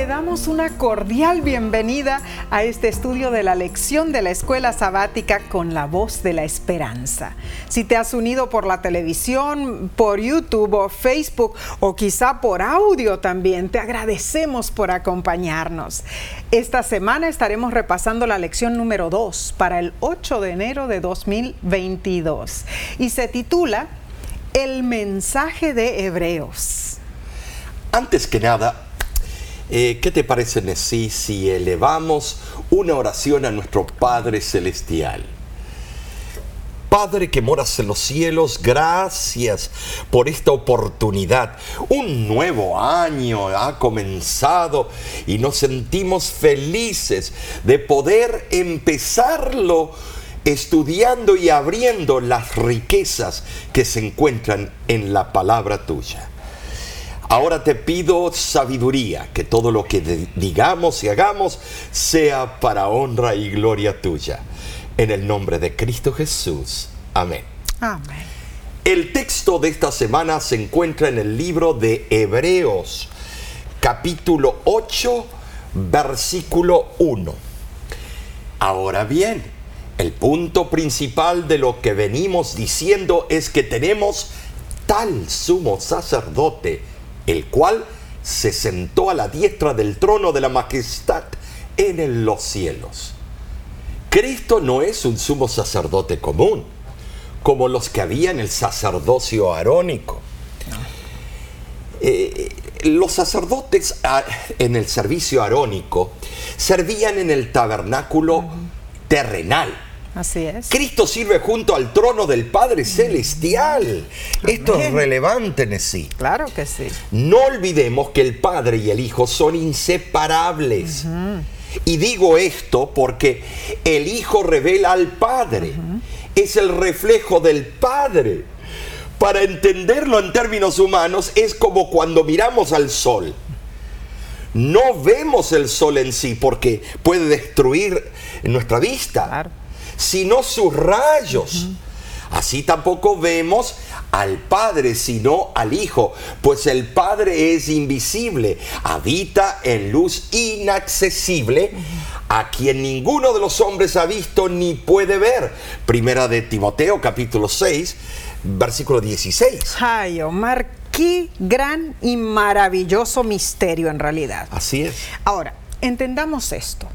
te damos una cordial bienvenida a este estudio de la lección de la escuela sabática con la voz de la esperanza. Si te has unido por la televisión, por YouTube o Facebook o quizá por audio también, te agradecemos por acompañarnos. Esta semana estaremos repasando la lección número 2 para el 8 de enero de 2022 y se titula El mensaje de Hebreos. Antes que nada, eh, ¿Qué te parece, Nesí, si elevamos una oración a nuestro Padre Celestial? Padre que moras en los cielos, gracias por esta oportunidad. Un nuevo año ha comenzado y nos sentimos felices de poder empezarlo estudiando y abriendo las riquezas que se encuentran en la palabra tuya. Ahora te pido sabiduría, que todo lo que digamos y hagamos sea para honra y gloria tuya. En el nombre de Cristo Jesús. Amén. Amén. El texto de esta semana se encuentra en el libro de Hebreos, capítulo 8, versículo 1. Ahora bien, el punto principal de lo que venimos diciendo es que tenemos tal sumo sacerdote el cual se sentó a la diestra del trono de la majestad en los cielos. Cristo no es un sumo sacerdote común, como los que había en el sacerdocio arónico. Eh, los sacerdotes ah, en el servicio arónico servían en el tabernáculo terrenal Así es. Cristo sirve junto al trono del Padre Celestial. Esto es relevante en sí. Claro que sí. No olvidemos que el Padre y el Hijo son inseparables. Y digo esto porque el Hijo revela al Padre. Es el reflejo del Padre. Para entenderlo en términos humanos es como cuando miramos al sol. No vemos el sol en sí porque puede destruir nuestra vista. Claro sino sus rayos. Así tampoco vemos al Padre, sino al Hijo, pues el Padre es invisible, habita en luz inaccesible, a quien ninguno de los hombres ha visto ni puede ver. Primera de Timoteo, capítulo 6, versículo 16. Ay, Omar, qué gran y maravilloso misterio en realidad. Así es. Ahora, entendamos esto.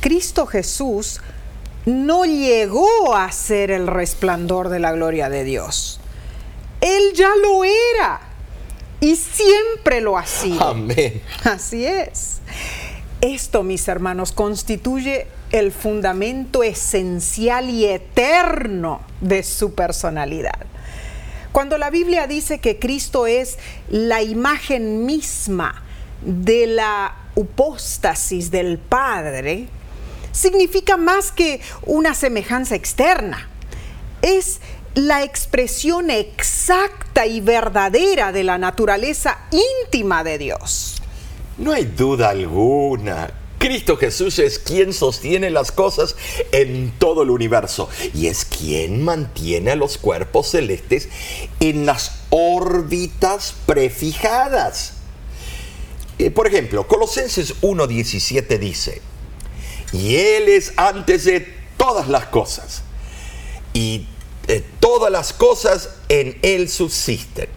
Cristo Jesús no llegó a ser el resplandor de la gloria de Dios. Él ya lo era y siempre lo ha sido. Amén. Así es. Esto, mis hermanos, constituye el fundamento esencial y eterno de su personalidad. Cuando la Biblia dice que Cristo es la imagen misma de la hipóstasis del Padre, significa más que una semejanza externa. Es la expresión exacta y verdadera de la naturaleza íntima de Dios. No hay duda alguna. Cristo Jesús es quien sostiene las cosas en todo el universo y es quien mantiene a los cuerpos celestes en las órbitas prefijadas. Eh, por ejemplo, Colosenses 1.17 dice, y Él es antes de todas las cosas. Y eh, todas las cosas en Él subsisten.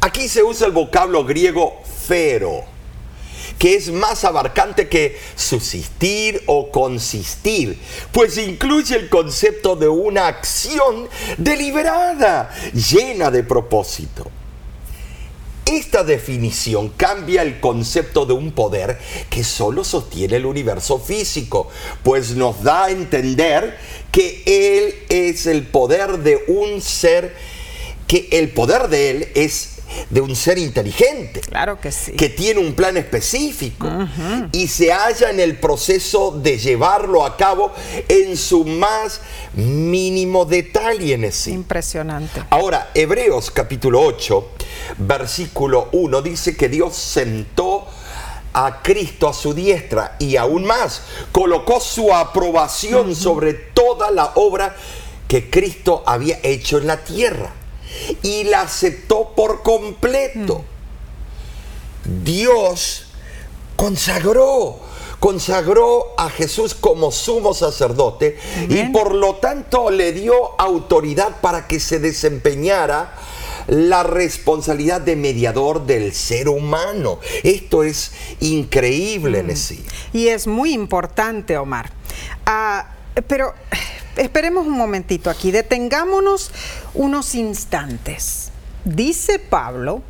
Aquí se usa el vocablo griego fero, que es más abarcante que subsistir o consistir, pues incluye el concepto de una acción deliberada, llena de propósito. Esta definición cambia el concepto de un poder que solo sostiene el universo físico, pues nos da a entender que Él es el poder de un ser, que el poder de Él es de un ser inteligente. Claro que sí. Que tiene un plan específico y se halla en el proceso de llevarlo a cabo en su más mínimo detalle en sí. Impresionante. Ahora, Hebreos capítulo 8, versículo 1 dice que Dios sentó a Cristo a su diestra y aún más colocó su aprobación sobre toda la obra que Cristo había hecho en la tierra y la aceptó por completo. Dios consagró consagró a Jesús como sumo sacerdote y por lo tanto le dio autoridad para que se desempeñara la responsabilidad de mediador del ser humano. Esto es increíble, mm. Y es muy importante, Omar. Ah, pero esperemos un momentito aquí, detengámonos unos instantes. Dice Pablo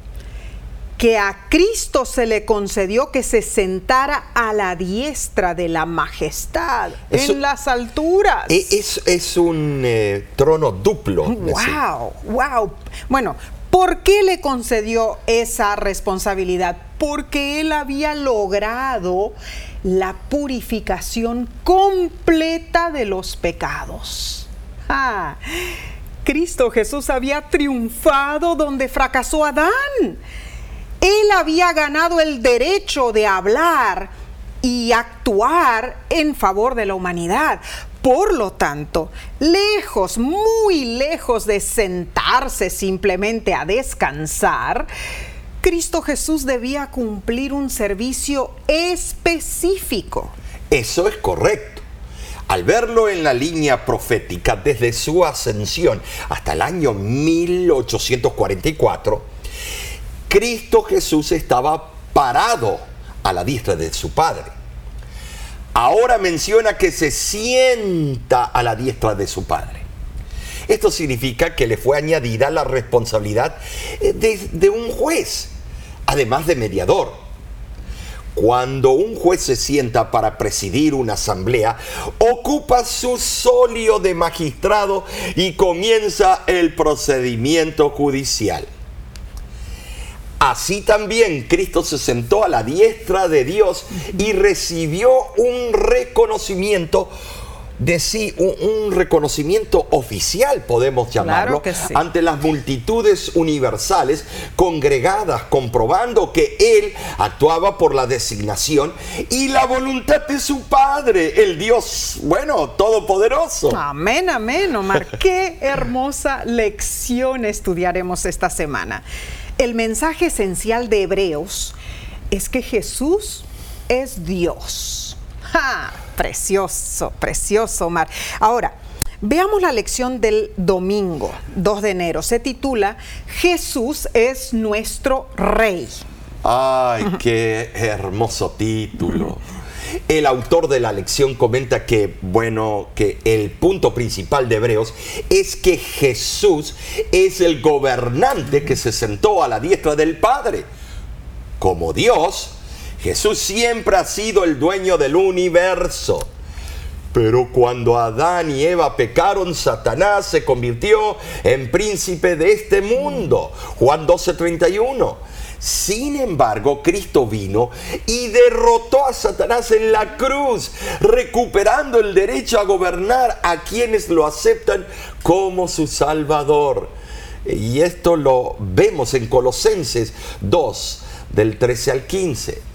que a Cristo se le concedió que se sentara a la diestra de la majestad en las alturas. E, es, es un eh, trono duplo. Wow, wow. Bueno, ¿por qué le concedió esa responsabilidad? Porque él había logrado la purificación completa de los pecados. Ah, Cristo Jesús había triunfado donde fracasó Adán. Él había ganado el derecho de hablar y actuar en favor de la humanidad. Por lo tanto, lejos, muy lejos de sentarse simplemente a descansar, Cristo Jesús debía cumplir un servicio específico. Eso es correcto. Al verlo en la línea profética desde su ascensión hasta el año 1844, Cristo Jesús estaba parado a la diestra de su Padre. Ahora menciona que se sienta a la diestra de su Padre. Esto significa que le fue añadida la responsabilidad eh, de, un juez, además de mediador. Cuando un juez se sienta para presidir una asamblea, ocupa su solio de magistrado y comienza el procedimiento judicial. Así también Cristo se sentó a la diestra de Dios y recibió un reconocimiento de sí, un, reconocimiento oficial, podemos llamarlo, ante las multitudes universales congregadas, comprobando que Él actuaba por la designación y la voluntad de su Padre, el Dios, bueno, todopoderoso. Amén, amén, Omar. Qué hermosa lección estudiaremos esta semana. El mensaje esencial de Hebreos es que Jesús es Dios. ¡Ja! Precioso, precioso, Omar. Ahora, veamos la lección del domingo, 2 de enero. Se titula Jesús es nuestro Rey. ¡Ay, qué hermoso título! El autor de la lección comenta que, bueno, que el punto principal de Hebreos es que Jesús es el gobernante que se sentó a la diestra del Padre. Como Dios, Jesús siempre ha sido el dueño del universo. Pero cuando Adán y Eva pecaron, Satanás se convirtió en príncipe de este mundo. Juan 12:31. Sin embargo, Cristo vino y derrotó a Satanás en la cruz, recuperando el derecho a gobernar a quienes lo aceptan como su Salvador. Y esto lo vemos en Colosenses 2, del 13 al 15.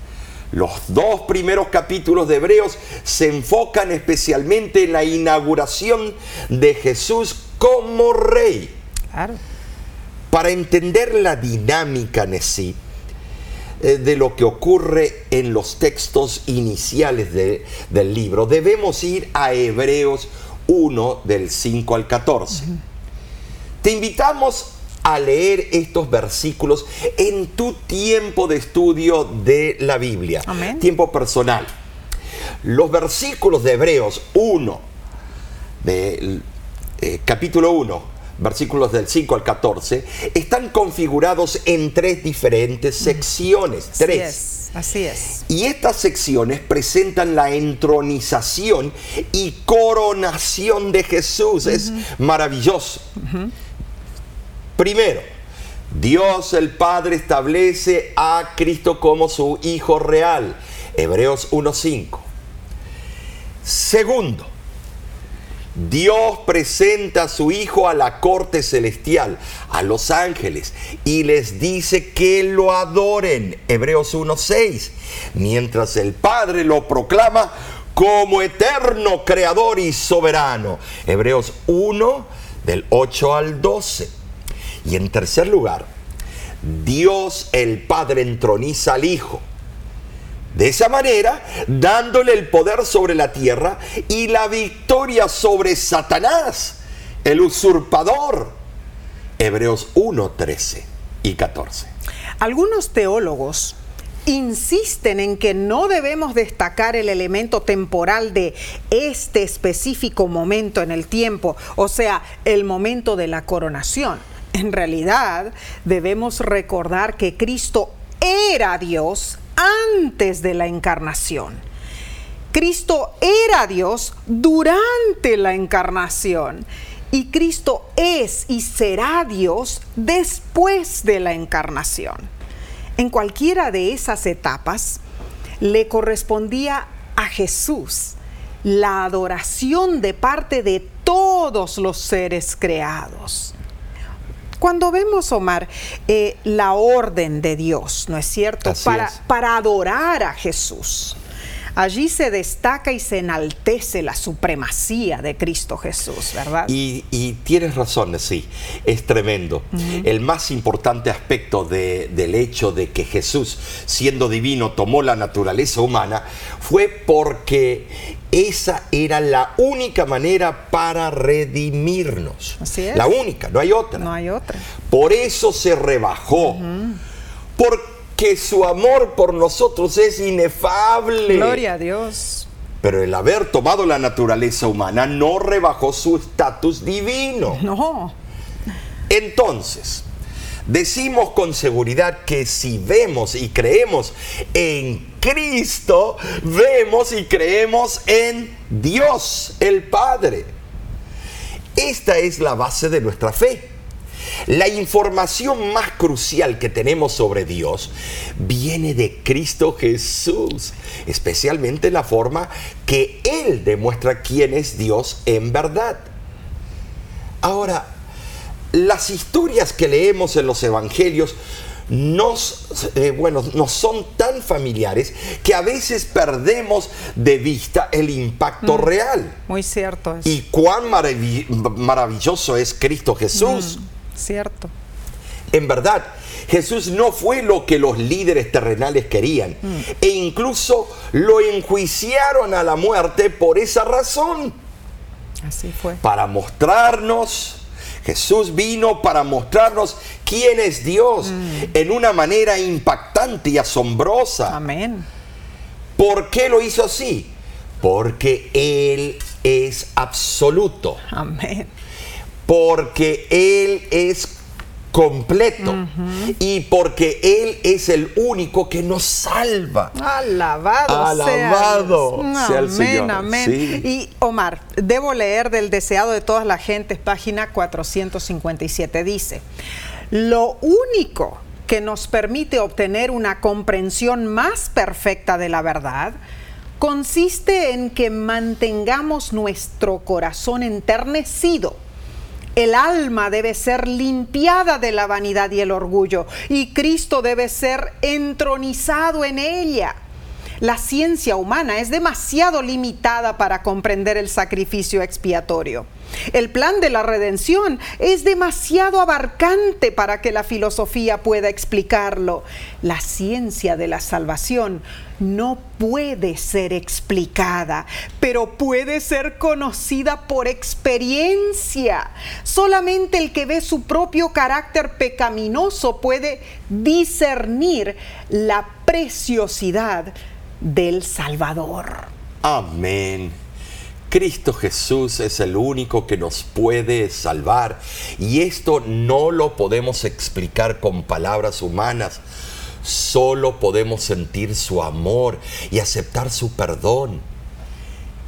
Los dos primeros capítulos de Hebreos se enfocan especialmente en la inauguración de Jesús como rey. Claro. Para entender la dinámica en sí eh, de lo que ocurre en los textos iniciales del libro, debemos ir a Hebreos 1 del 5 al 14. Te invitamos a leer estos versículos en tu tiempo de estudio de la Biblia, tiempo personal. Los versículos de Hebreos 1, de, eh, capítulo 1, versículos del 5 al 14, están configurados en tres diferentes secciones. Así tres. Es, así es. Y estas secciones presentan la entronización y coronación de Jesús. Es maravilloso. Primero, Dios el Padre establece a Cristo como su Hijo real. Hebreos 1.5. Segundo, Dios presenta a su Hijo a la corte celestial, a los ángeles, y les dice que lo adoren. Hebreos 1.6. Mientras el Padre lo proclama como eterno creador y soberano. Hebreos 1 del 8 al 12. Y en tercer lugar, Dios el Padre entroniza al Hijo De esa manera, dándole el poder sobre la tierra y la victoria sobre Satanás, el usurpador. Hebreos 1, 13 y 14. Algunos teólogos insisten en que no debemos destacar el elemento temporal de este específico momento en el tiempo, o sea, el momento de la coronación. En realidad, debemos recordar que Cristo era Dios antes de la encarnación. Cristo era Dios durante la encarnación. Y Cristo es y será Dios después de la encarnación. En cualquiera de esas etapas le correspondía a Jesús la adoración de parte de todos los seres creados. Cuando vemos, Omar, eh, la orden de Dios, ¿no es cierto? Para, para adorar a Jesús. Allí se destaca y se enaltece la supremacía de Cristo Jesús, ¿verdad? Y, tienes razón, sí, es tremendo. El más importante aspecto del hecho de que Jesús, siendo divino, tomó la naturaleza humana fue porque esa era la única manera para redimirnos. Así es. La única, no hay otra. No hay otra. Por eso se rebajó. Porque que su amor por nosotros es inefable. Gloria a Dios. Pero el haber tomado la naturaleza humana no rebajó su estatus divino. No. Entonces, decimos con seguridad que si vemos y creemos en Cristo, vemos y creemos en Dios, el Padre. Esta es la base de nuestra fe. La información más crucial que tenemos sobre Dios viene de Cristo Jesús, especialmente la forma que Él demuestra quién es Dios en verdad. Ahora, las historias que leemos en los evangelios nos, eh, bueno, nos son tan familiares que a veces perdemos de vista el impacto mm, real. Muy cierto. Y cuán maravilloso es Cristo Jesús. Mm. Cierto. En verdad, Jesús no fue lo que los líderes terrenales querían. Mm. E incluso lo enjuiciaron a la muerte por esa razón. Así fue. Para mostrarnos, Jesús vino para mostrarnos quién es Dios mm. en una manera impactante y asombrosa. Amén. ¿Por qué lo hizo así? Porque Él es absoluto. Amén porque Él es completo y porque Él es el único que nos salva. Alabado, Alabado sea, el Señor. Amén. Y Omar, debo leer del deseado de todas las gentes, página 457, dice, lo único que nos permite obtener una comprensión más perfecta de la verdad consiste en que mantengamos nuestro corazón enternecido el alma debe ser limpiada de la vanidad y el orgullo y Cristo debe ser entronizado en ella. La ciencia humana es demasiado limitada para comprender el sacrificio expiatorio. El plan de la redención es demasiado abarcante para que la filosofía pueda explicarlo. La ciencia de la salvación no puede ser explicada, pero puede ser conocida por experiencia. Solamente el que ve su propio carácter pecaminoso puede discernir la preciosidad del Salvador. Amén. Cristo Jesús es el único que nos puede salvar y esto no lo podemos explicar con palabras humanas. Solo podemos sentir su amor y aceptar su perdón.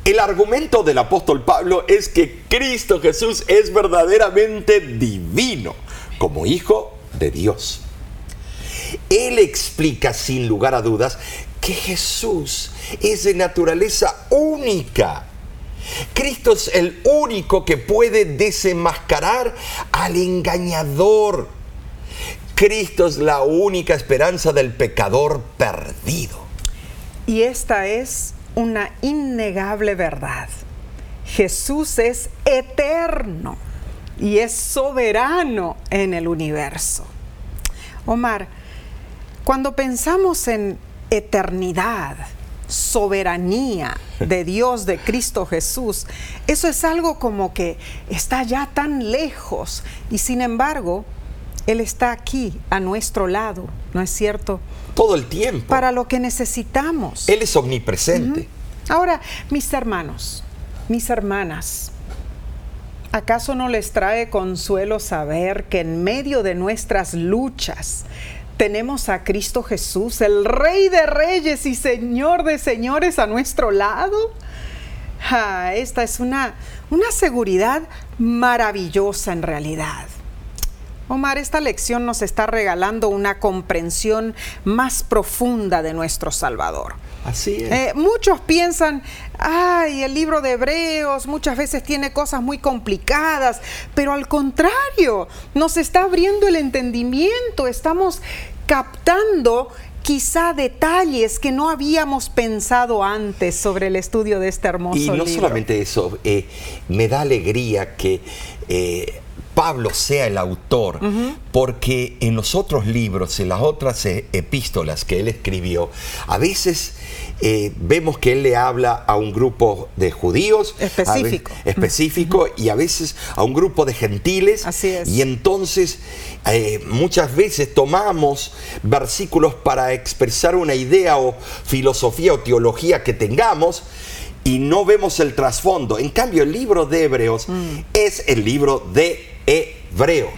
El argumento del apóstol Pablo es que Cristo Jesús es verdaderamente divino como hijo de Dios. Él explica sin lugar a dudas que Jesús es de naturaleza única Cristo es el único que puede desenmascarar al engañador. Cristo es la única esperanza del pecador perdido. Y esta es una innegable verdad. Jesús es eterno y es soberano en el universo. Omar, cuando pensamos en eternidad, soberanía de Dios, de Cristo Jesús, eso es algo como que está ya tan lejos y sin embargo, Él está aquí a nuestro lado, ¿no es cierto? Todo el tiempo. Para lo que necesitamos. Él es omnipresente. Ahora, mis hermanos, mis hermanas, ¿acaso no les trae consuelo saber que en medio de nuestras luchas, tenemos a Cristo Jesús, el Rey de Reyes y Señor de Señores a nuestro lado. esta es una, una seguridad maravillosa en realidad. Omar, esta lección nos está regalando una comprensión más profunda de nuestro Salvador. Así es. Eh, muchos piensan, ay, el libro de Hebreos muchas veces tiene cosas muy complicadas, pero al contrario, nos está abriendo el entendimiento, estamos captando quizá detalles que no habíamos pensado antes sobre el estudio de este hermoso libro. Y no solamente eso, eh, me da alegría que eh, Pablo sea el autor, porque en los otros libros, en las otras eh, epístolas que él escribió, a veces eh, vemos que él le habla a un grupo de judíos específico, específico y a veces a un grupo de gentiles. Así es. Y entonces eh, muchas veces tomamos versículos para expresar una idea o filosofía o teología que tengamos y no vemos el trasfondo. En cambio, el libro de Hebreos mm. es el libro de hebreo.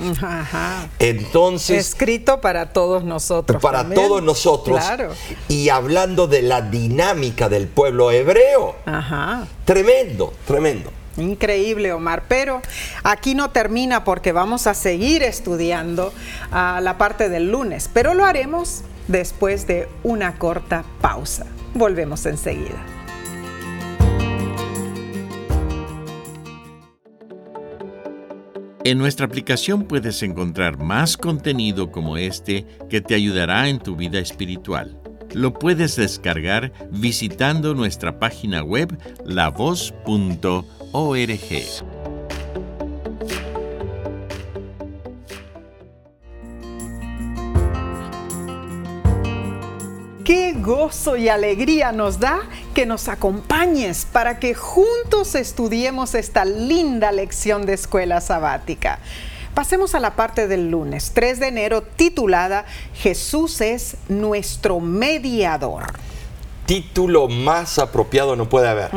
Entonces. Escrito para todos nosotros. Para todos nosotros. Claro. Y hablando de la dinámica del pueblo hebreo. Ajá. Tremendo, tremendo. Increíble, Omar. Pero aquí no termina porque vamos a seguir estudiando a la parte del lunes. Pero lo haremos después de una corta pausa. Volvemos enseguida. En nuestra aplicación puedes encontrar más contenido como este que te ayudará en tu vida espiritual. Lo puedes descargar visitando nuestra página web lavoz.org. Qué gozo y alegría nos da que nos acompañes para que juntos estudiemos esta linda lección de escuela sabática. Pasemos a la parte del lunes, 3 de enero, titulada Jesús es nuestro mediador. Título más apropiado no puede haber.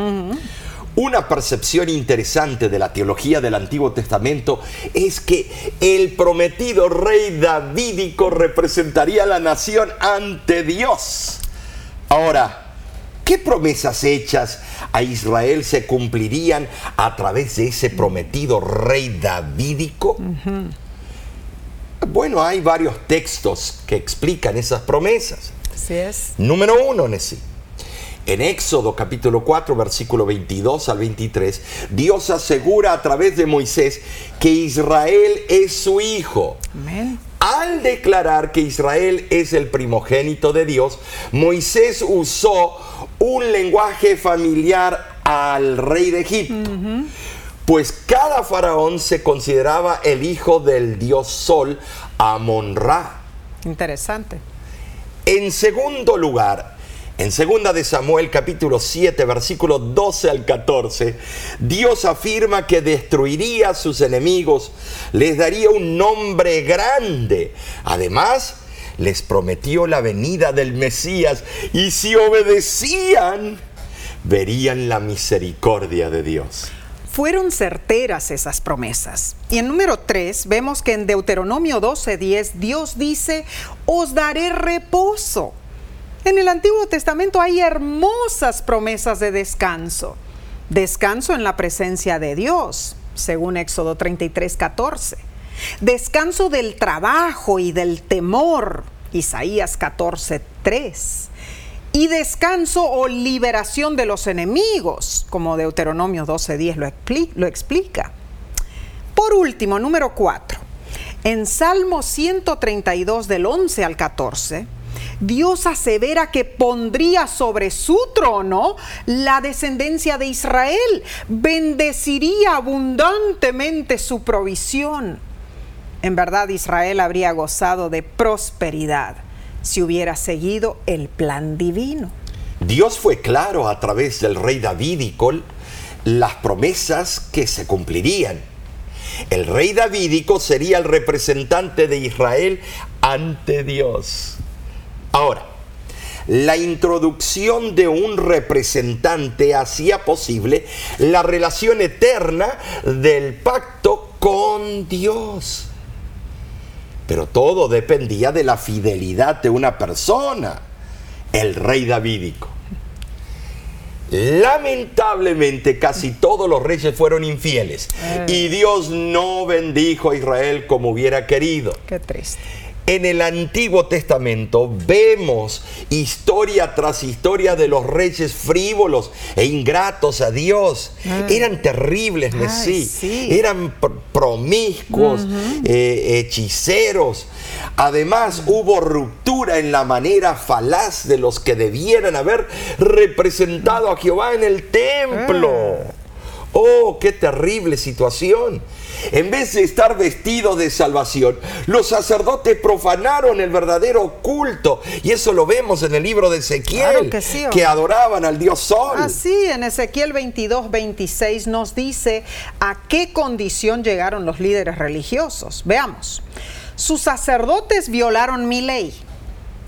Una percepción interesante de la teología del Antiguo Testamento es que el prometido rey davídico representaría a la nación ante Dios. Ahora, ¿qué promesas hechas a Israel se cumplirían a través de ese prometido rey davídico? Bueno, hay varios textos que explican esas promesas. Así es. Número uno, Nessie en Éxodo capítulo 4, versículo 22 al 23, Dios asegura a través de Moisés que Israel es su hijo. Al declarar que Israel es el primogénito de Dios, Moisés usó un lenguaje familiar al rey de Egipto. Pues cada faraón se consideraba el hijo del dios Sol, Amon-Ra. Interesante. En segundo lugar, en 2 de Samuel capítulo 7 versículo 12 al 14, Dios afirma que destruiría a sus enemigos, les daría un nombre grande. Además, les prometió la venida del Mesías y si obedecían, verían la misericordia de Dios. Fueron certeras esas promesas. Y en número 3 vemos que en Deuteronomio 12:10 Dios dice, os daré reposo en el Antiguo Testamento hay hermosas promesas de descanso. Descanso en la presencia de Dios, según Éxodo 33, 14. Descanso del trabajo y del temor, Isaías 14, 3. Y descanso o liberación de los enemigos, como Deuteronomio 12, 10 lo, lo explica. Por último, número 4. En Salmo 132 del 11 al 14 Dios asevera que pondría sobre su trono la descendencia de Israel, bendeciría abundantemente su provisión. En verdad Israel habría gozado de prosperidad si hubiera seguido el plan divino. Dios fue claro a través del rey davídico las promesas que se cumplirían. El rey davídico sería el representante de Israel ante Dios. Ahora, la introducción de un representante hacía posible la relación eterna del pacto con Dios. Pero todo dependía de la fidelidad de una persona, el rey davídico. Lamentablemente casi todos los reyes fueron infieles y Dios no bendijo a Israel como hubiera querido. Qué triste. En el Antiguo Testamento vemos historia tras historia de los reyes frívolos e ingratos a Dios. Eran terribles, Ay, sí. sí. Eran pr- promiscuos, eh, hechiceros. Además, hubo ruptura en la manera falaz de los que debieran haber representado a Jehová en el templo. Oh, qué terrible situación. En vez de estar vestidos de salvación, los sacerdotes profanaron el verdadero culto. Y eso lo vemos en el libro de Ezequiel, Claro que sí, hombre. adoraban al dios Sol. Así, en Ezequiel 22, 26 nos dice a qué condición llegaron los líderes religiosos. Veamos. Sus sacerdotes violaron mi ley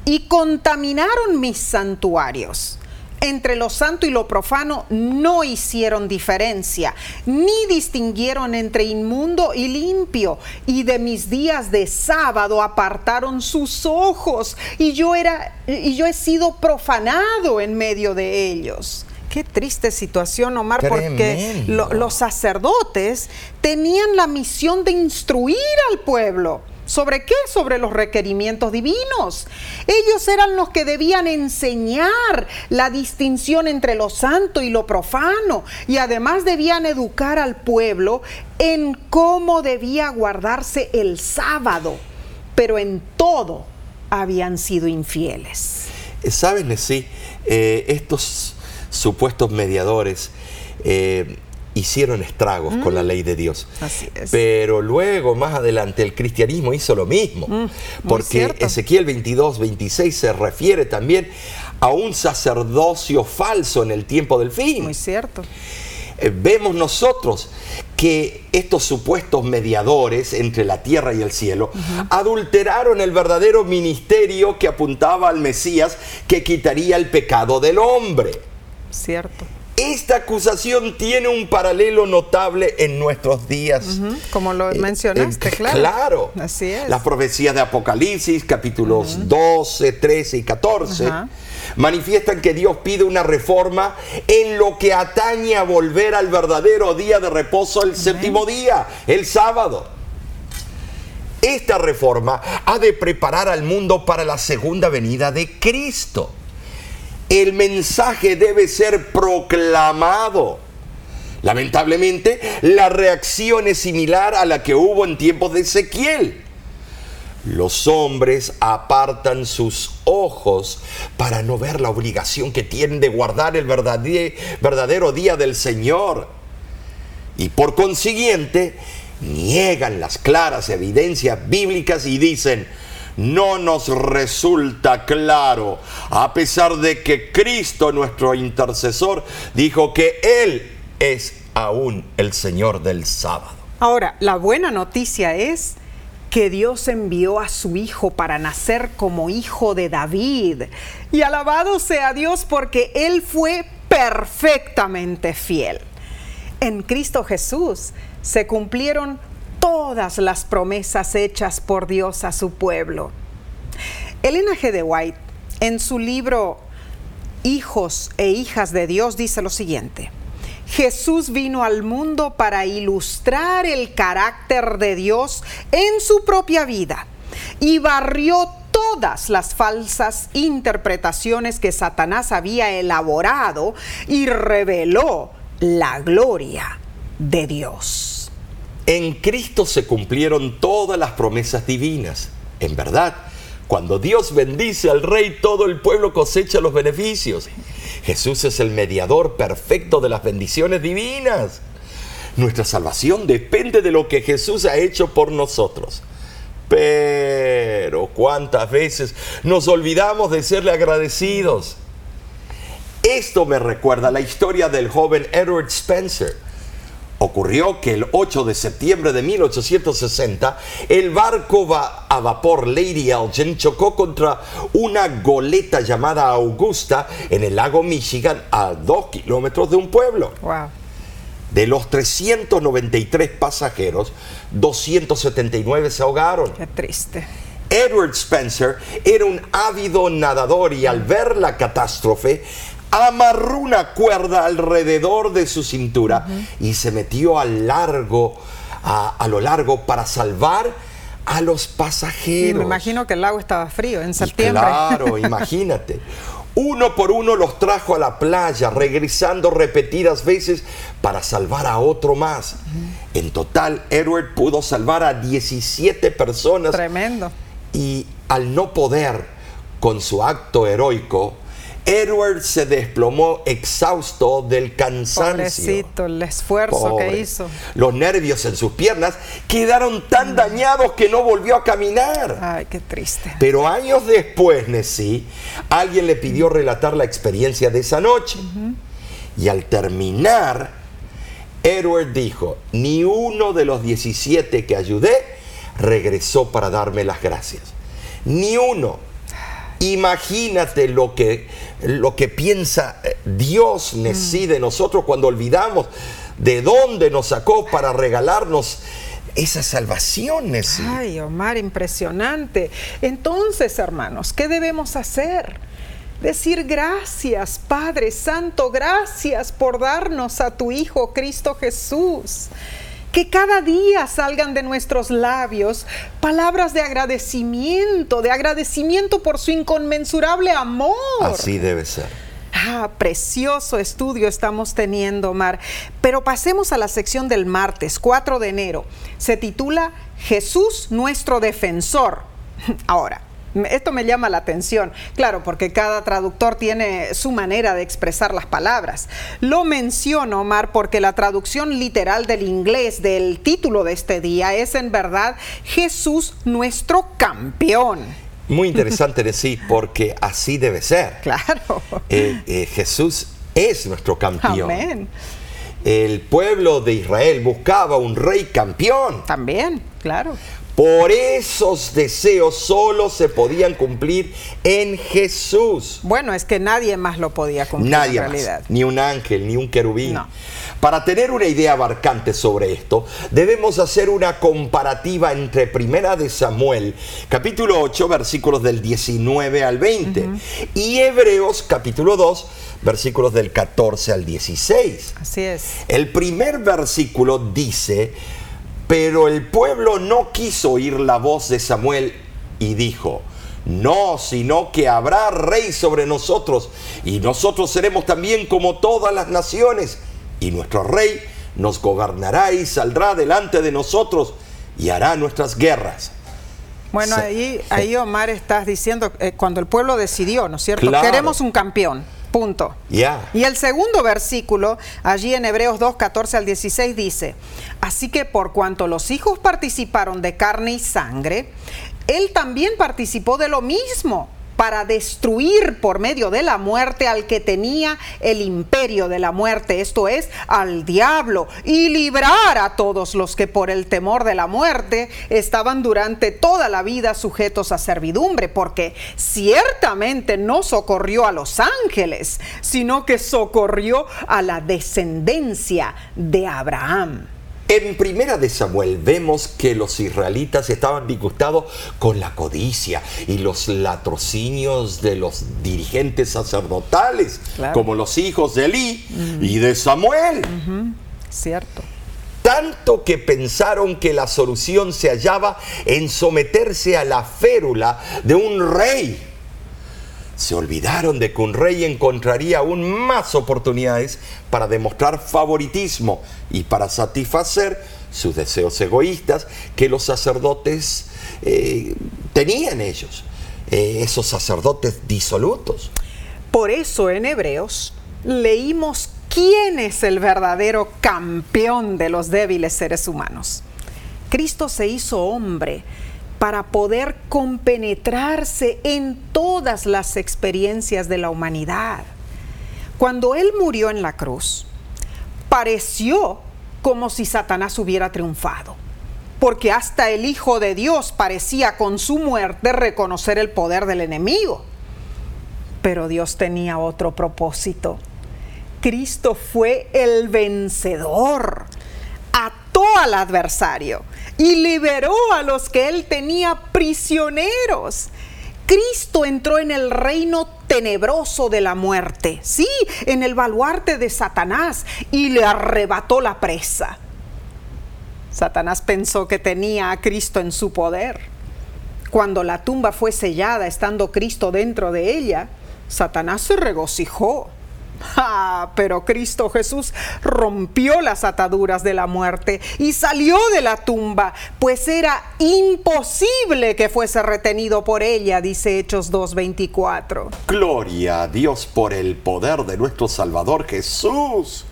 y contaminaron mis santuarios. Entre lo santo y lo profano no hicieron diferencia, ni distinguieron entre inmundo y limpio, y de mis días de sábado apartaron sus ojos, y yo era y yo he sido profanado en medio de ellos. Qué triste situación, Omar, porque lo- los sacerdotes tenían la misión de instruir al pueblo. ¿Sobre qué? Sobre los requerimientos divinos. Ellos eran los que debían enseñar la distinción entre lo santo y lo profano y además debían educar al pueblo en cómo debía guardarse el sábado. Pero en todo habían sido infieles. ¿Saben, sí? Eh, estos supuestos mediadores eh, hicieron estragos con la ley de Dios. Mm. Así es. Pero luego, más adelante, el cristianismo hizo lo mismo. muy porque cierto. Ezequiel 22, 26 se refiere también a un sacerdocio falso en el tiempo del fin. Muy cierto. Eh, vemos nosotros que estos supuestos mediadores entre la tierra y el cielo adulteraron el verdadero ministerio que apuntaba al Mesías que quitaría el pecado del hombre. Cierto. Esta acusación tiene un paralelo notable en nuestros días. Como lo mencionaste, Eh, claro. Claro. Así es. Las profecías de Apocalipsis, capítulos 12, 13 y 14, Ajá. manifiestan que Dios pide una reforma en lo que atañe a volver al verdadero día de reposo, el séptimo día, el sábado. Esta reforma ha de preparar al mundo para la segunda venida de Cristo. El mensaje debe ser proclamado. Lamentablemente, la reacción es similar a la que hubo en tiempos de Ezequiel. Los hombres apartan sus ojos para no ver la obligación que tienen de guardar el verdadero, día del Señor. Y por consiguiente, niegan las claras evidencias bíblicas y dicen, no nos resulta claro, a pesar de que Cristo, nuestro intercesor, dijo que Él es aún el Señor del sábado. Ahora, la buena noticia es que Dios envió a su Hijo para nacer como hijo de David. Y alabado sea Dios porque Él fue perfectamente fiel. En Cristo Jesús se cumplieron todas las promesas hechas por Dios a su pueblo. Elena G. de White, en su libro Hijos e Hijas de Dios, dice lo siguiente. Jesús vino al mundo para ilustrar el carácter de Dios en su propia vida y barrió todas las falsas interpretaciones que Satanás había elaborado y reveló la gloria de Dios. En Cristo se cumplieron todas las promesas divinas. En verdad, cuando Dios bendice al rey, todo el pueblo cosecha los beneficios. Jesús es el mediador perfecto de las bendiciones divinas. Nuestra salvación depende de lo que Jesús ha hecho por nosotros. Pero cuántas veces nos olvidamos de serle agradecidos. Esto me recuerda la historia del joven Edward Spencer. Ocurrió que el 8 de septiembre de 1860 el barco a vapor Lady Elgin chocó contra una goleta llamada Augusta en el lago Michigan a dos kilómetros de un pueblo. De los 393 pasajeros, 279 se ahogaron. Qué triste. Edward Spencer era un ávido nadador y al ver la catástrofe amarró una cuerda alrededor de su cintura y se metió a, largo, a, lo largo para salvar a los pasajeros. me imagino que el lago estaba frío en septiembre. claro, imagínate. Uno por uno los trajo a la playa, regresando repetidas veces para salvar a otro más. En total, Edward pudo salvar a 17 personas. Tremendo. Y al no poder, con su acto heroico, Edward se desplomó exhausto del cansancio. Pobrecito, el esfuerzo que hizo. Los nervios en sus piernas quedaron tan dañados que no volvió a caminar. Ay, qué triste. Pero años después, Nessie, alguien le pidió relatar la experiencia de esa noche. Y al terminar, Edward dijo, ni uno de los 17 que ayudé regresó para darme las gracias. Ni uno. Imagínate lo que, lo que piensa eh, Dios mm. de nosotros cuando olvidamos de dónde nos sacó para regalarnos esas salvaciones. Ay, Omar, impresionante. Entonces, hermanos, ¿qué debemos hacer? Decir gracias, Padre Santo, gracias por darnos a tu Hijo Cristo Jesús que cada día salgan de nuestros labios palabras de agradecimiento, de agradecimiento por su inconmensurable amor. Así debe ser. Ah, precioso estudio estamos teniendo, Mar. Pero pasemos a la sección del martes, 4 de enero. Se titula Jesús nuestro defensor. Ahora, esto me llama la atención, claro, porque cada traductor tiene su manera de expresar las palabras. Lo menciono, Omar, porque la traducción literal del inglés del título de este día es en verdad Jesús nuestro campeón. Muy interesante decir, porque así debe ser. Claro. Eh, eh, Jesús es nuestro campeón. Amén. El pueblo de Israel buscaba un rey campeón. También, claro. Por esos deseos solo se podían cumplir en Jesús. Bueno, es que nadie más lo podía cumplir nadie en realidad. ni un ángel, ni un querubín. Para tener una idea abarcante sobre esto, debemos hacer una comparativa entre Primera de Samuel, capítulo 8, versículos del 19 al 20, y Hebreos, capítulo 2, versículos del 14 al 16. Así es. El primer versículo dice, pero el pueblo no quiso oír la voz de Samuel y dijo, no, sino que habrá rey sobre nosotros, y nosotros seremos también como todas las naciones, y nuestro rey nos gobernará y saldrá delante de nosotros y hará nuestras guerras. Bueno, ahí, ahí Omar estás diciendo, eh, cuando el pueblo decidió, ¿no es cierto? Queremos un campeón. Punto. Y el segundo versículo, allí en Hebreos 2, 14 al 16, dice, así que por cuanto los hijos participaron de carne y sangre, él también participó de lo mismo para destruir por medio de la muerte al que tenía el imperio de la muerte, esto es, al diablo, y librar a todos los que por el temor de la muerte estaban durante toda la vida sujetos a servidumbre, porque ciertamente no socorrió a los ángeles, sino que socorrió a la descendencia de Abraham. En Primera de Samuel vemos que los israelitas estaban disgustados con la codicia y los latrocinios de los dirigentes sacerdotales, como los hijos de Elí y de Samuel. Cierto. Tanto que pensaron que la solución se hallaba en someterse a la férula de un rey se olvidaron de que un rey encontraría aún más oportunidades para demostrar favoritismo y para satisfacer sus deseos egoístas que los sacerdotes eh, tenían ellos, eh, esos sacerdotes disolutos. Por eso en Hebreos leímos quién es el verdadero campeón de los débiles seres humanos. Cristo se hizo hombre para poder compenetrarse en todas las experiencias de la humanidad. Cuando Él murió en la cruz, pareció como si Satanás hubiera triunfado, porque hasta el Hijo de Dios parecía con su muerte reconocer el poder del enemigo. Pero Dios tenía otro propósito. Cristo fue el vencedor, ató al adversario y liberó a los que él tenía prisioneros. Cristo entró en el reino tenebroso de la muerte, sí, en el baluarte de Satanás y le arrebató la presa. Satanás pensó que tenía a Cristo en su poder. Cuando la tumba fue sellada estando Cristo dentro de ella, Satanás se regocijó Ah, pero Cristo Jesús rompió las ataduras de la muerte y salió de la tumba, pues era imposible que fuese retenido por ella, dice Hechos 2.24. Gloria a Dios por el poder de nuestro Salvador Jesús.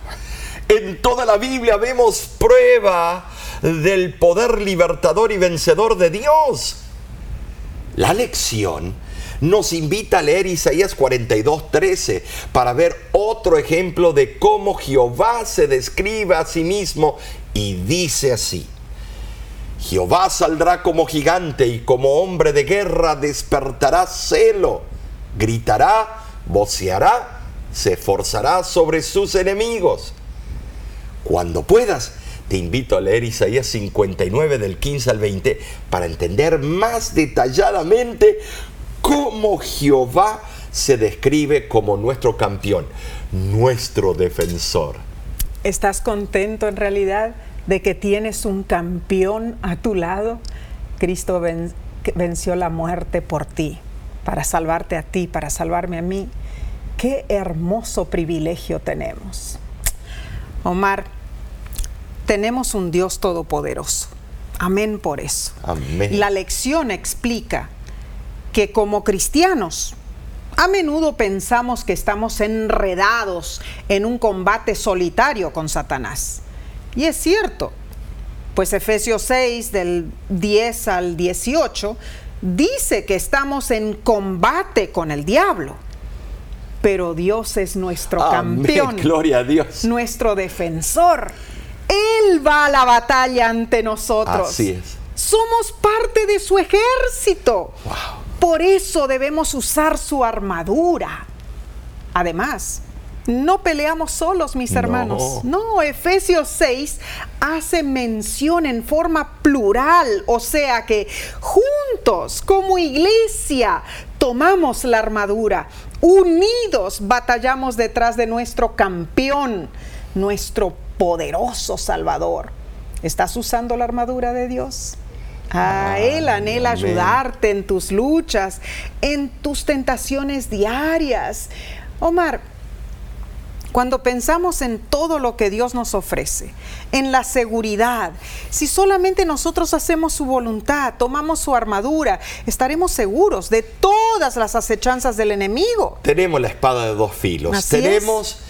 En toda la Biblia vemos prueba del poder libertador y vencedor de Dios. La lección nos invita a leer Isaías 42, 13 para ver otro ejemplo de cómo Jehová se describe a sí mismo y dice así. Jehová saldrá como gigante y como hombre de guerra despertará celo, gritará, voceará, se esforzará sobre sus enemigos. Cuando puedas, te invito a leer Isaías 59 del 15 al 20 para entender más detalladamente cómo Jehová se describe como nuestro campeón, nuestro defensor. ¿Estás contento en realidad de que tienes un campeón a tu lado? Cristo venció la muerte por ti, para salvarte a ti, para salvarme a mí. Qué hermoso privilegio tenemos. Omar, tenemos un Dios todopoderoso. Amén por eso. Amén. La lección explica que como cristianos a menudo pensamos que estamos enredados en un combate solitario con Satanás. Y es cierto, pues Efesios 6 del 10 al 18 dice que estamos en combate con el diablo. Pero Dios es nuestro campeón. Gloria a Dios. Nuestro defensor. Él va a la batalla ante nosotros. Así es. Somos parte de su ejército. Wow. Por eso debemos usar su armadura. Además, no peleamos solos, mis hermanos. No. Efesios 6 hace mención en forma plural, o sea que juntos, como iglesia, tomamos la armadura. Unidos batallamos detrás de nuestro campeón, nuestro poderoso Salvador. ¿Estás usando la armadura de Dios? A Él anhela ayudarte en tus luchas, en tus tentaciones diarias. Omar, cuando pensamos en todo lo que Dios nos ofrece, en la seguridad, si solamente nosotros hacemos su voluntad, tomamos su armadura, estaremos seguros de todas las acechanzas del enemigo. Tenemos la espada de dos filos, tenemos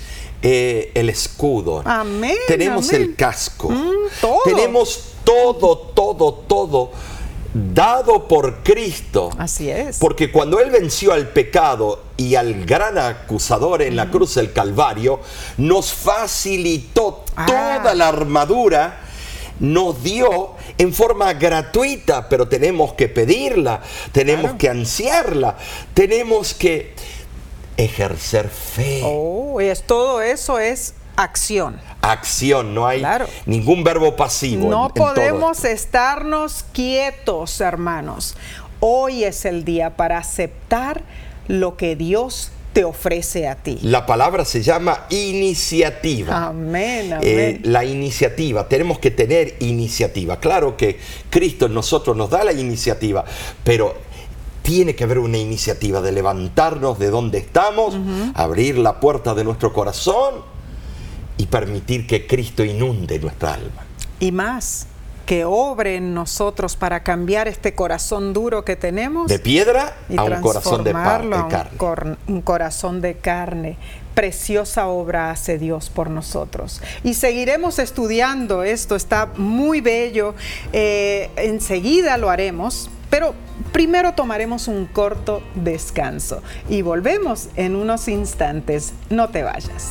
eh, el escudo, amén, tenemos el casco, mm, todo. tenemos todo, todo, todo dado por Cristo. Así es. Porque cuando Él venció al pecado y al gran acusador en la cruz del Calvario, nos facilitó Ah. toda la armadura, nos dio en forma gratuita, pero tenemos que pedirla, tenemos Claro. que ansiarla, tenemos que ejercer fe. Oh, es, todo eso es acción. Acción, no hay Claro. ningún verbo pasivo. No en podemos estarnos quietos, hermanos. Hoy es el día para aceptar lo que Dios te ofrece a ti. La palabra se llama iniciativa. Amén, amén. Eh, la iniciativa, tenemos que tener iniciativa. Claro que Cristo en nosotros nos da la iniciativa, pero tiene que haber una iniciativa de levantarnos de donde estamos, abrir la puerta de nuestro corazón y permitir que Cristo inunde nuestra alma. y más, que obre en nosotros para cambiar este corazón duro que tenemos De piedra y a un corazón de, un carne. cor- un corazón de carne. Preciosa obra hace Dios por nosotros. Y seguiremos estudiando esto, está muy bello. Eh, enseguida lo haremos. Pero primero tomaremos un corto descanso y volvemos en unos instantes. No te vayas.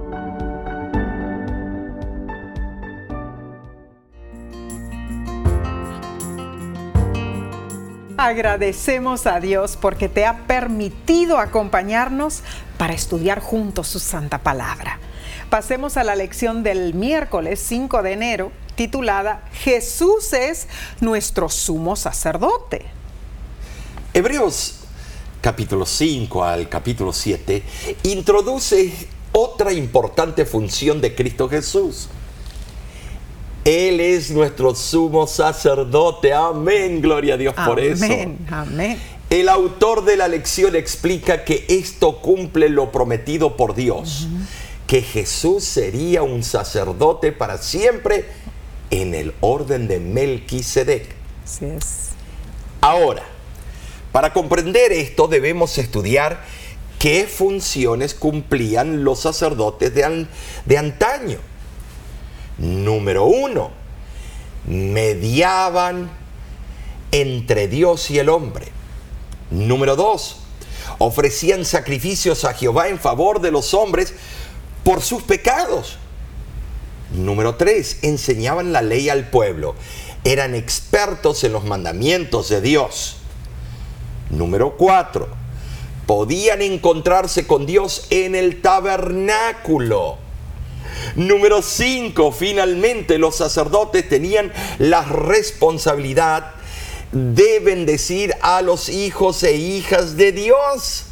Agradecemos a Dios porque te ha permitido acompañarnos para estudiar juntos su santa palabra. Pasemos a la lección del miércoles 5 de enero titulada Jesús es nuestro sumo sacerdote. Hebreos capítulo 5 al capítulo 7 introduce otra importante función de Cristo Jesús. Él es nuestro sumo sacerdote. Amén, gloria a Dios por eso. Amén, amén. El autor de la lección explica que esto cumple lo prometido por Dios, que Jesús sería un sacerdote para siempre en el orden de Melquisedec. Así es. Ahora, para comprender esto debemos estudiar qué funciones cumplían los sacerdotes de, an- de antaño. Número uno, mediaban entre Dios y el hombre. Número dos, ofrecían sacrificios a Jehová en favor de los hombres por sus pecados. Número tres, enseñaban la ley al pueblo. Eran expertos en los mandamientos de Dios. Número cuatro, podían encontrarse con Dios en el tabernáculo. Número 5. Finalmente los sacerdotes tenían la responsabilidad de bendecir a los hijos e hijas de Dios.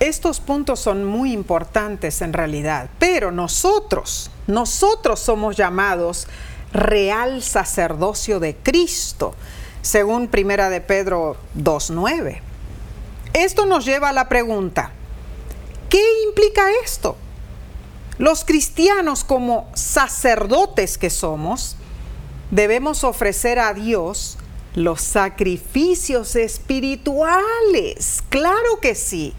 Estos puntos son muy importantes en realidad, pero nosotros, nosotros somos llamados real sacerdocio de Cristo, según Primera de Pedro 2.9. Esto nos lleva a la pregunta, ¿qué implica esto? Los cristianos como sacerdotes que somos, debemos ofrecer a Dios los sacrificios espirituales. Claro que sí.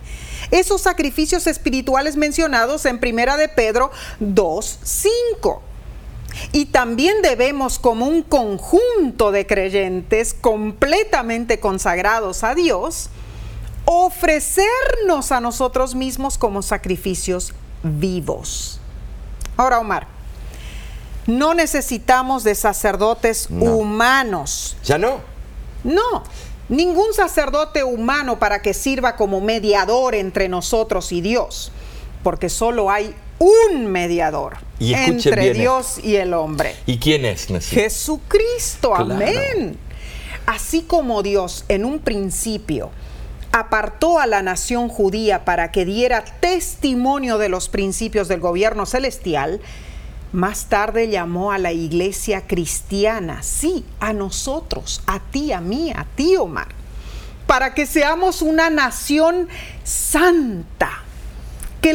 Esos sacrificios espirituales mencionados en Primera de Pedro 2:5. Y también debemos como un conjunto de creyentes completamente consagrados a Dios ofrecernos a nosotros mismos como sacrificios vivos. Ahora, Omar, no necesitamos de sacerdotes No. humanos. ¿Ya no? No, ningún sacerdote humano para que sirva como mediador entre nosotros y Dios, porque solo hay un mediador Y entre bien Dios y el hombre. ¿Y quién es? Jesucristo, Claro. amén. Así como Dios en un principio apartó a la nación judía para que diera testimonio de los principios del gobierno celestial, más tarde llamó a la iglesia cristiana, sí, a nosotros, a ti, a mí, a ti, Omar, para que seamos una nación santa, que,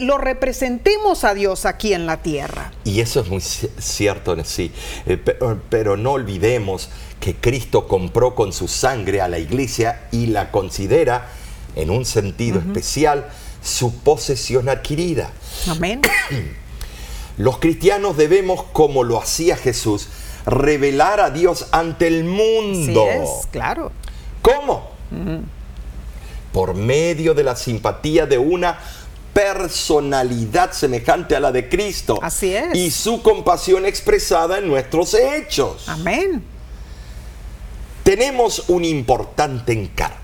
lo representemos a Dios aquí en la tierra. Y eso es muy ci- cierto, sí. Eh, pe- Pero no olvidemos que Cristo compró con su sangre a la iglesia y la considera, en un sentido especial, su posesión adquirida. Amén. Los cristianos debemos, como lo hacía Jesús, revelar a Dios ante el Sí mundo. es, claro. ¿Cómo? Por medio de la simpatía de una personalidad semejante a la de Cristo. Así es. Y su compasión expresada en nuestros hechos. Amén. Tenemos un importante encargo.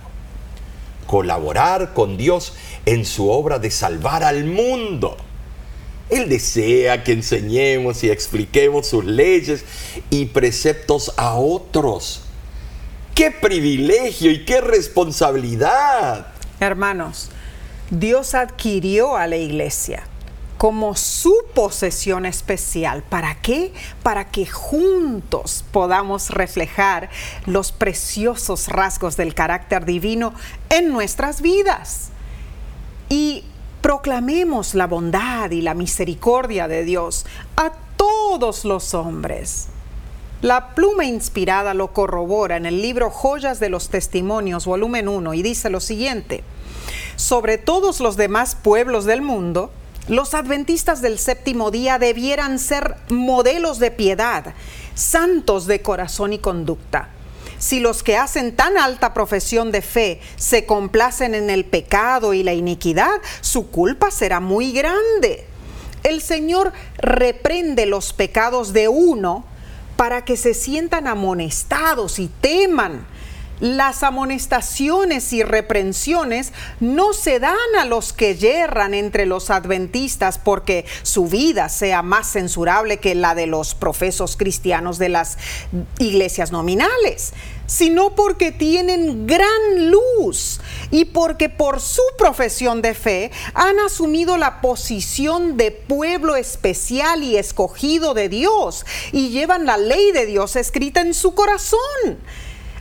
Colaborar con Dios en su obra de salvar al mundo. Él desea que enseñemos y expliquemos sus leyes y preceptos a otros. ¡Qué privilegio y qué responsabilidad! Hermanos, Dios adquirió a la iglesia como su posesión especial. ¿Para qué? Para que juntos podamos reflejar los preciosos rasgos del carácter divino en nuestras vidas. Y proclamemos la bondad y la misericordia de Dios a todos los hombres. La pluma inspirada lo corrobora en el libro Joyas de los Testimonios, volumen 1, y dice lo siguiente, sobre todos los demás pueblos del mundo, los adventistas del séptimo día debieran ser modelos de piedad, santos de corazón y conducta. Si los que hacen tan alta profesión de fe se complacen en el pecado y la iniquidad, su culpa será muy grande. El Señor reprende los pecados de uno para que se sientan amonestados y teman las amonestaciones y reprensiones no se dan a los que yerran entre los adventistas porque su vida sea más censurable que la de los profesos cristianos de las iglesias nominales, sino porque tienen gran luz y porque por su profesión de fe han asumido la posición de pueblo especial y escogido de Dios y llevan la ley de Dios escrita en su corazón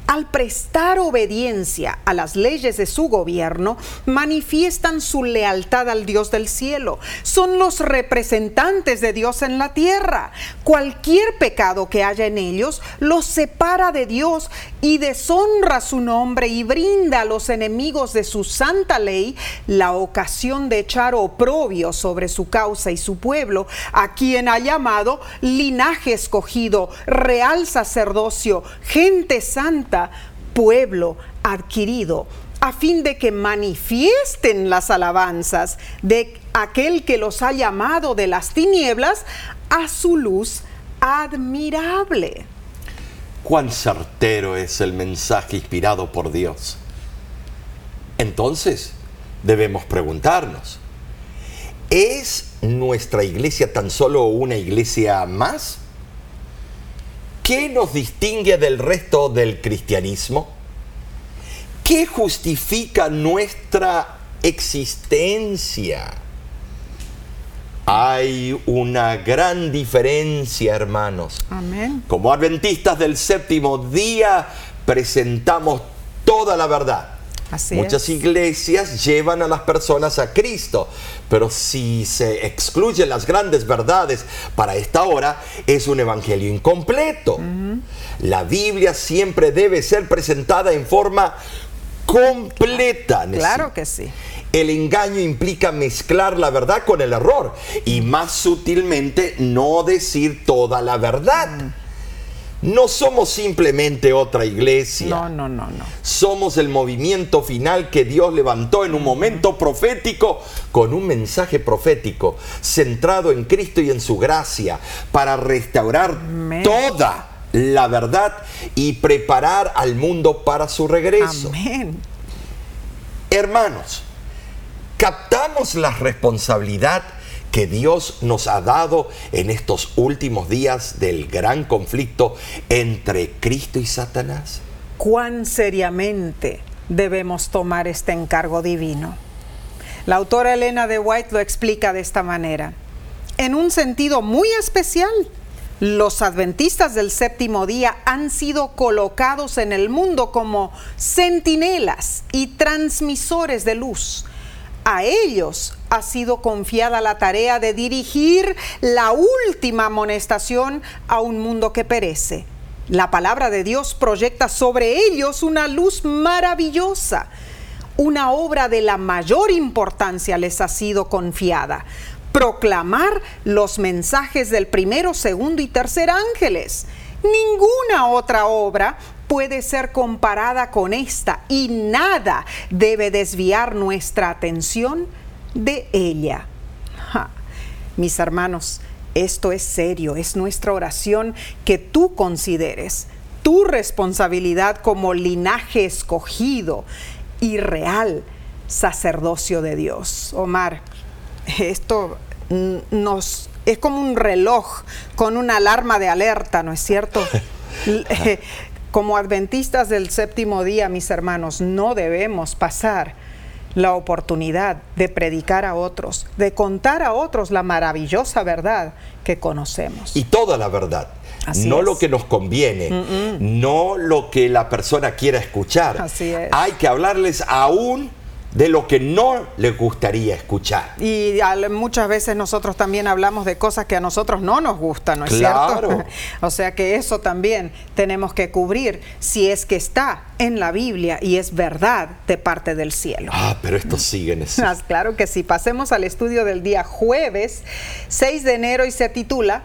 al prestar obediencia a las leyes de su gobierno, manifiestan su lealtad al Dios del cielo. Son los representantes de Dios en la tierra. Cualquier pecado que haya en ellos los separa de Dios y deshonra su nombre y brinda a los enemigos de su santa ley la ocasión de echar oprobio sobre su causa y su pueblo, a quien ha llamado linaje escogido, real sacerdocio, gente santa pueblo adquirido, a fin de que manifiesten las alabanzas de aquel que los ha llamado de las tinieblas a su luz admirable. Cuán certero es el mensaje inspirado por Dios. Entonces, debemos preguntarnos, ¿es nuestra iglesia tan solo una iglesia más? ¿Qué nos distingue del resto del cristianismo? ¿Qué justifica nuestra existencia? Hay una gran diferencia, hermanos. Amén. Como adventistas del séptimo día, presentamos toda la verdad Muchas iglesias llevan a las personas a Cristo, pero si se excluyen las grandes verdades para esta hora, es un evangelio incompleto. La Biblia siempre debe ser presentada en forma completa. Claro que sí. El engaño implica mezclar la verdad con el error y más sutilmente no decir toda la verdad. No somos simplemente otra iglesia. No, no, no, no. Somos el movimiento final que Dios levantó en un momento profético con un mensaje profético centrado en Cristo y en su gracia para restaurar toda la verdad y preparar al mundo para su regreso. Amén. Hermanos, captamos la responsabilidad que Dios nos ha dado en estos últimos días del gran conflicto entre Cristo y Satanás? ¿Cuán seriamente debemos tomar este encargo divino? La autora Elena de White lo explica de esta manera. En un sentido muy especial, los adventistas del séptimo día han sido colocados en el mundo como centinelas y transmisores de luz a ellos ha sido confiada la tarea de dirigir la última amonestación a un mundo que perece. La palabra de Dios proyecta sobre ellos una luz maravillosa. Una obra de la mayor importancia les ha sido confiada. Proclamar los mensajes del primero, segundo y tercer ángeles. Ninguna otra obra puede ser comparada con esta y nada debe desviar nuestra atención de ella. Mis hermanos, esto es serio, es nuestra oración que tú consideres tu responsabilidad como linaje escogido y real sacerdocio de Dios. Omar, esto nos es como un reloj con una alarma de alerta, ¿no es cierto? Como adventistas del séptimo día, mis hermanos, no debemos pasar la oportunidad de predicar a otros, de contar a otros la maravillosa verdad que conocemos. Y toda la verdad. no lo que nos conviene, no lo que la persona quiera escuchar. Así es. Hay que hablarles aún de lo que no les gustaría escuchar. Y al- muchas veces nosotros también hablamos de cosas que a nosotros no nos gustan, ¿no es Claro. cierto? o sea que eso también tenemos que cubrir si es que está en la Biblia y es verdad de parte del cielo. Ah, pero esto sigue en eso. Ah, Claro que sí. Pasemos al estudio del día jueves 6 de enero y se titula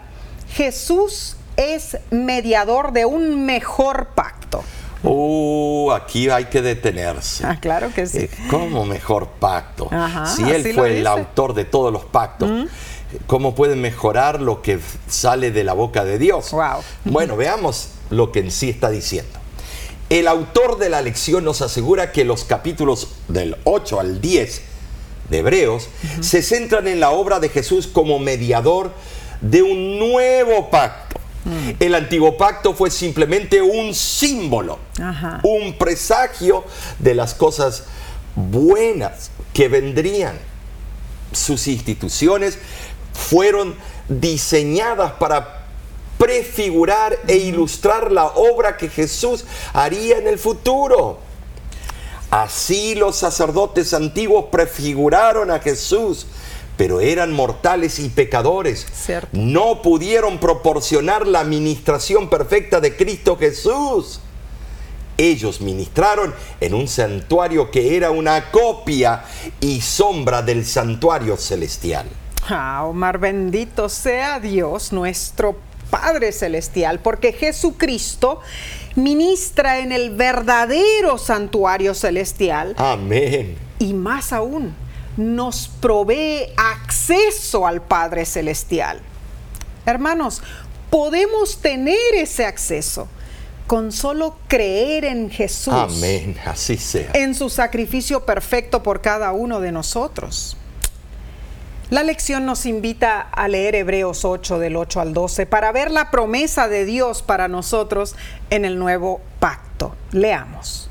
Jesús es mediador de un mejor pacto. Uh, aquí hay que detenerse. Ah, claro que sí. Eh, ¿Cómo mejor pacto? Ajá, si él fue el autor de todos los pactos, ¿cómo puede mejorar lo que sale de la boca de Dios? Wow. Bueno, veamos lo que en sí está diciendo. El autor de la lección nos asegura que los capítulos del 8 al 10 de Hebreos se centran en la obra de Jesús como mediador de un nuevo pacto. Mm. El antiguo pacto fue simplemente un símbolo, Ajá. un presagio de las cosas buenas que vendrían. Sus instituciones fueron diseñadas para prefigurar e ilustrar la obra que Jesús haría en el futuro. Así los sacerdotes antiguos prefiguraron a Jesús, pero eran mortales y pecadores. Cierto. No pudieron proporcionar la ministración perfecta de Cristo Jesús. Ellos ministraron en un santuario que era una copia y sombra del santuario celestial. Ah, Omar, bendito sea Dios, nuestro Padre Celestial, porque Jesucristo ministra en el verdadero santuario celestial Amén. y más aún, nos provee acceso al Padre Celestial. Hermanos, podemos tener ese acceso con solo creer en Jesús, Amén. Así sea. en su sacrificio perfecto por cada uno de nosotros. La lección nos invita a leer Hebreos 8 del 8 al 12 para ver la promesa de Dios para nosotros en el nuevo pacto. Leamos.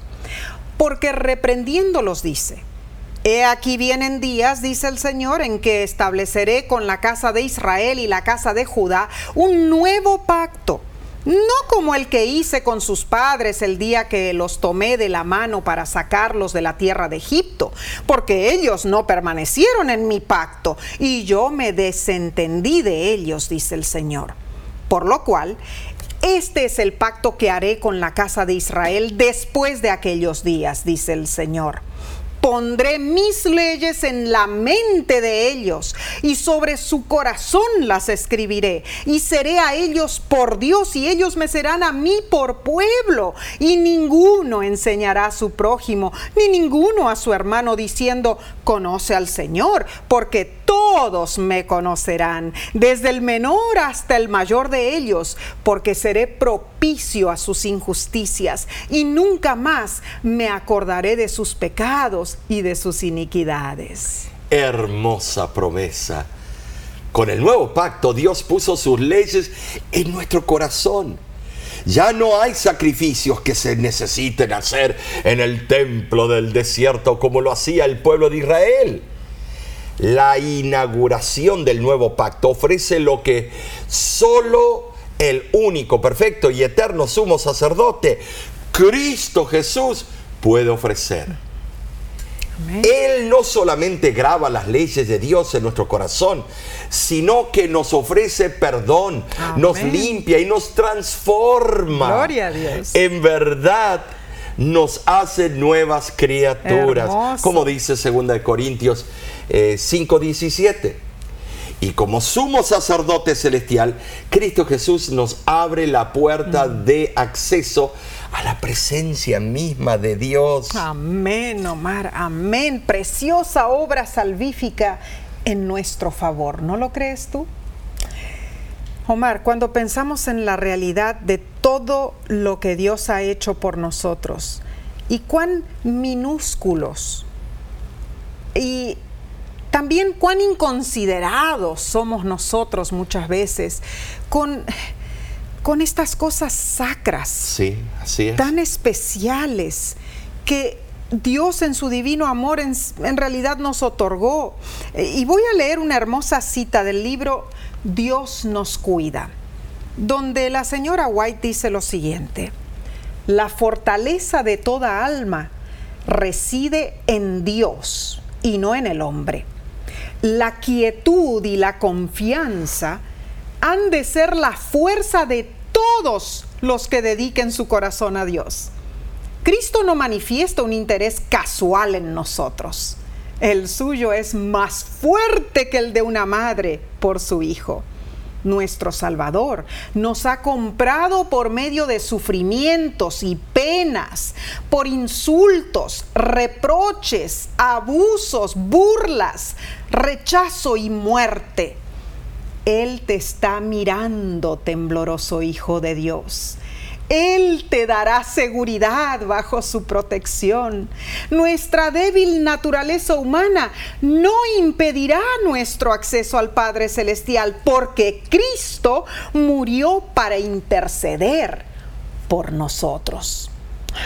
Porque reprendiéndolos dice, He aquí vienen días, dice el Señor, en que estableceré con la casa de Israel y la casa de Judá un nuevo pacto. No como el que hice con sus padres el día que los tomé de la mano para sacarlos de la tierra de Egipto, porque ellos no permanecieron en mi pacto y yo me desentendí de ellos, dice el Señor. Por lo cual, este es el pacto que haré con la casa de Israel después de aquellos días, dice el Señor. Pondré mis leyes en la mente de ellos y sobre su corazón las escribiré y seré a ellos por Dios y ellos me serán a mí por pueblo y ninguno enseñará a su prójimo ni ninguno a su hermano diciendo conoce al Señor porque todos me conocerán desde el menor hasta el mayor de ellos porque seré propicio a sus injusticias y nunca más me acordaré de sus pecados y de sus iniquidades. Hermosa promesa. Con el nuevo pacto Dios puso sus leyes en nuestro corazón. Ya no hay sacrificios que se necesiten hacer en el templo del desierto como lo hacía el pueblo de Israel. La inauguración del nuevo pacto ofrece lo que solo el único, perfecto y eterno sumo sacerdote, Cristo Jesús, puede ofrecer. Amén. Él no solamente graba las leyes de Dios en nuestro corazón, sino que nos ofrece perdón, Amén. nos limpia y nos transforma. Gloria a Dios. En verdad nos hace nuevas criaturas, Hermoso. como dice 2 de Corintios eh, 5:17. Y como sumo sacerdote celestial, Cristo Jesús nos abre la puerta Mm. de acceso a la presencia misma de Dios. Amén, Omar, amén. Preciosa obra salvífica en nuestro favor, ¿no lo crees tú? Omar, cuando pensamos en la realidad de todo lo que Dios ha hecho por nosotros y cuán minúsculos y también cuán inconsiderados somos nosotros muchas veces con, con estas cosas sacras Sí, así es. tan especiales que Dios en su divino amor en, en realidad nos otorgó. Eh, Y voy a leer una hermosa cita del libro Dios nos cuida, donde la señora White dice lo siguiente, la fortaleza de toda alma reside en Dios y no en el hombre. La quietud y la confianza han de ser la fuerza de todos los que dediquen su corazón a Dios. Cristo no manifiesta un interés casual en nosotros. El suyo es más fuerte que el de una madre por su hijo. Nuestro Salvador nos ha comprado por medio de sufrimientos y penas, por insultos, reproches, abusos, burlas, rechazo y muerte. Él te está mirando, tembloroso Hijo de Dios. Él te dará seguridad bajo su protección. Nuestra débil naturaleza humana no impedirá nuestro acceso al Padre Celestial porque Cristo murió para interceder por nosotros.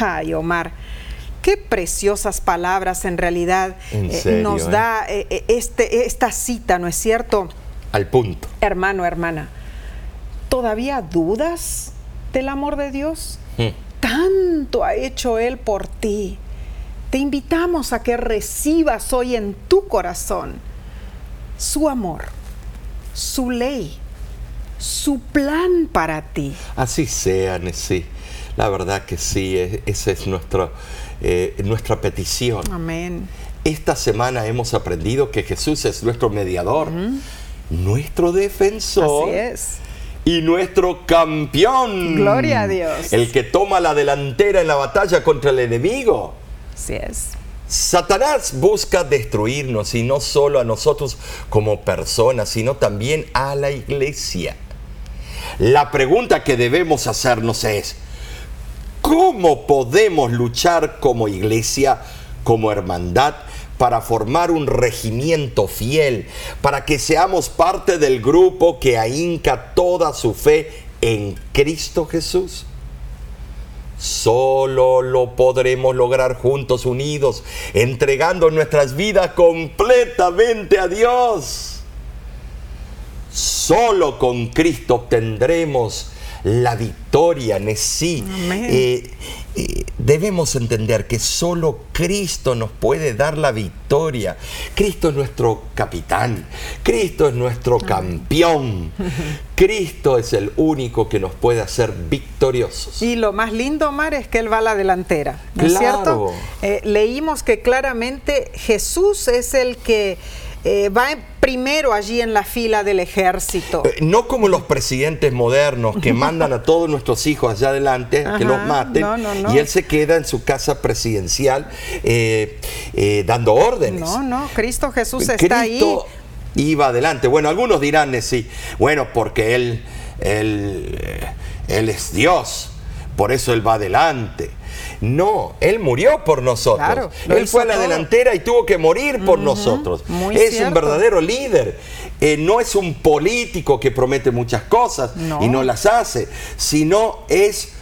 Ay, Omar, qué preciosas palabras en realidad eh, nos eh? da eh, este, esta cita, ¿no es cierto? Al punto. Hermano, hermana, ¿todavía dudas? del amor de Dios. Hmm. Tanto ha hecho Él por ti. Te invitamos a que recibas hoy en tu corazón su amor, su ley, su plan para ti. Así sea, sí. La verdad que sí, e-, esa es nuestra, eh, nuestra petición. Amén. Esta semana hemos aprendido que Jesús es nuestro mediador, nuestro defensor. Así es y nuestro campeón. Gloria a Dios. El que toma la delantera en la batalla contra el enemigo. Así es. Satanás busca destruirnos y no solo a nosotros como personas, sino también a la iglesia. La pregunta que debemos hacernos es, ¿cómo podemos luchar como iglesia, como hermandad, para formar un regimiento fiel, para que seamos parte del grupo que ahinca toda su fe en Cristo Jesús. Solo lo podremos lograr juntos, unidos, entregando nuestras vidas completamente a Dios. Solo con Cristo obtendremos la victoria, sí. Eh, eh, debemos entender que solo Cristo nos puede dar la victoria. Cristo es nuestro capitán, Cristo es nuestro campeón, Cristo es el único que nos puede hacer victoriosos. Y lo más lindo, Omar, es que Él va a la delantera, ¿no es cierto? Eh, leímos que claramente Jesús es el que eh, va primero allí en la fila del ejército. Eh, no como los presidentes modernos que mandan a todos nuestros hijos allá adelante que los maten y él se queda en su casa presidencial eh, dando órdenes. No, no, Cristo Jesús está Cristo Iba adelante. Bueno, algunos dirán sí, bueno, porque él, él, él es Dios, por eso él va adelante. No, Él murió por nosotros. él fue a la delantera y tuvo que morir por nosotros. es un verdadero líder. Eh, no es un político que promete muchas cosas y no las hace, sino es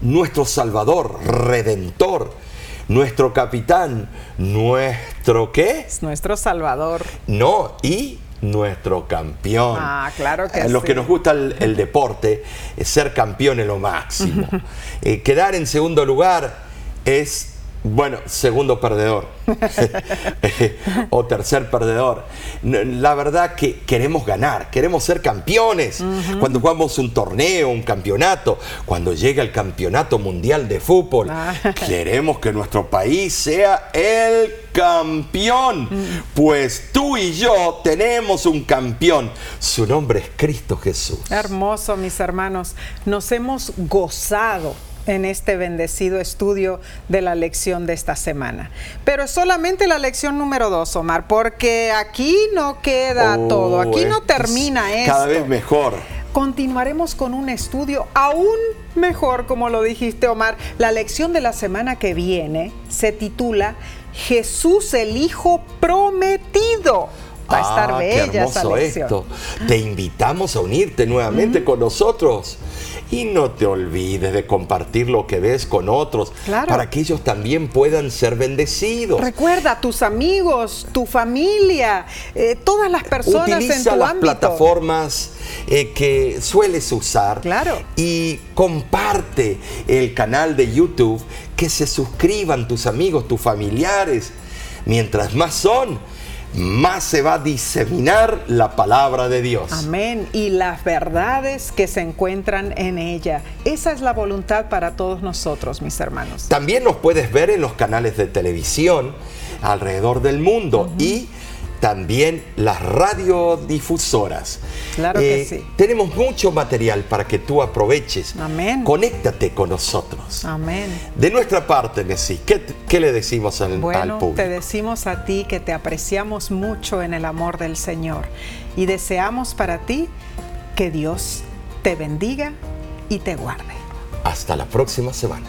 nuestro Salvador, Redentor, nuestro capitán, nuestro qué? Es nuestro Salvador. No, y nuestro campeón. Ah, claro que sí. Los que nos gusta el, deporte, es ser campeón en lo máximo. Eh, quedar en segundo lugar es bueno, segundo perdedor o tercer perdedor. La verdad que queremos ganar, queremos ser campeones. Cuando jugamos un torneo, un campeonato, cuando llega el campeonato mundial de fútbol, ah. queremos que nuestro país sea el campeón. Mm. Pues tú y yo tenemos un campeón. Su nombre es Cristo Jesús. Hermoso, mis hermanos. Nos hemos gozado en este bendecido estudio de la lección de esta semana. Pero es solamente la lección número dos, Omar, porque aquí no queda oh, todo, aquí no termina esto. Cada vez mejor. Continuaremos con un estudio aún mejor, como lo dijiste, Omar. La lección de la semana que viene se titula Jesús el Hijo Prometido. Va a estar ah, bella esa lección. Esto. Te invitamos a unirte nuevamente con nosotros. Y no te olvides de compartir lo que ves con otros para que ellos también puedan ser bendecidos. Recuerda, tus amigos, tu familia, eh, todas las personas en tu las plataformas eh, que sueles usar claro. y comparte el canal de YouTube que se suscriban tus amigos, tus familiares. Mientras más son, más se va a diseminar la palabra de Dios. Amén. Y las verdades que se encuentran en ella. Esa es la voluntad para todos nosotros, mis hermanos. También nos puedes ver en los canales de televisión alrededor del mundo y también las radiodifusoras. Claro que sí. Tenemos mucho material para que tú aproveches. Amén. Conéctate con nosotros. Amén. De nuestra parte, Messi, ¿qué, qué le decimos al, Bueno, al público? te decimos a ti que te apreciamos mucho en el amor del Señor y deseamos para ti que Dios te bendiga y te guarde. Hasta la próxima semana.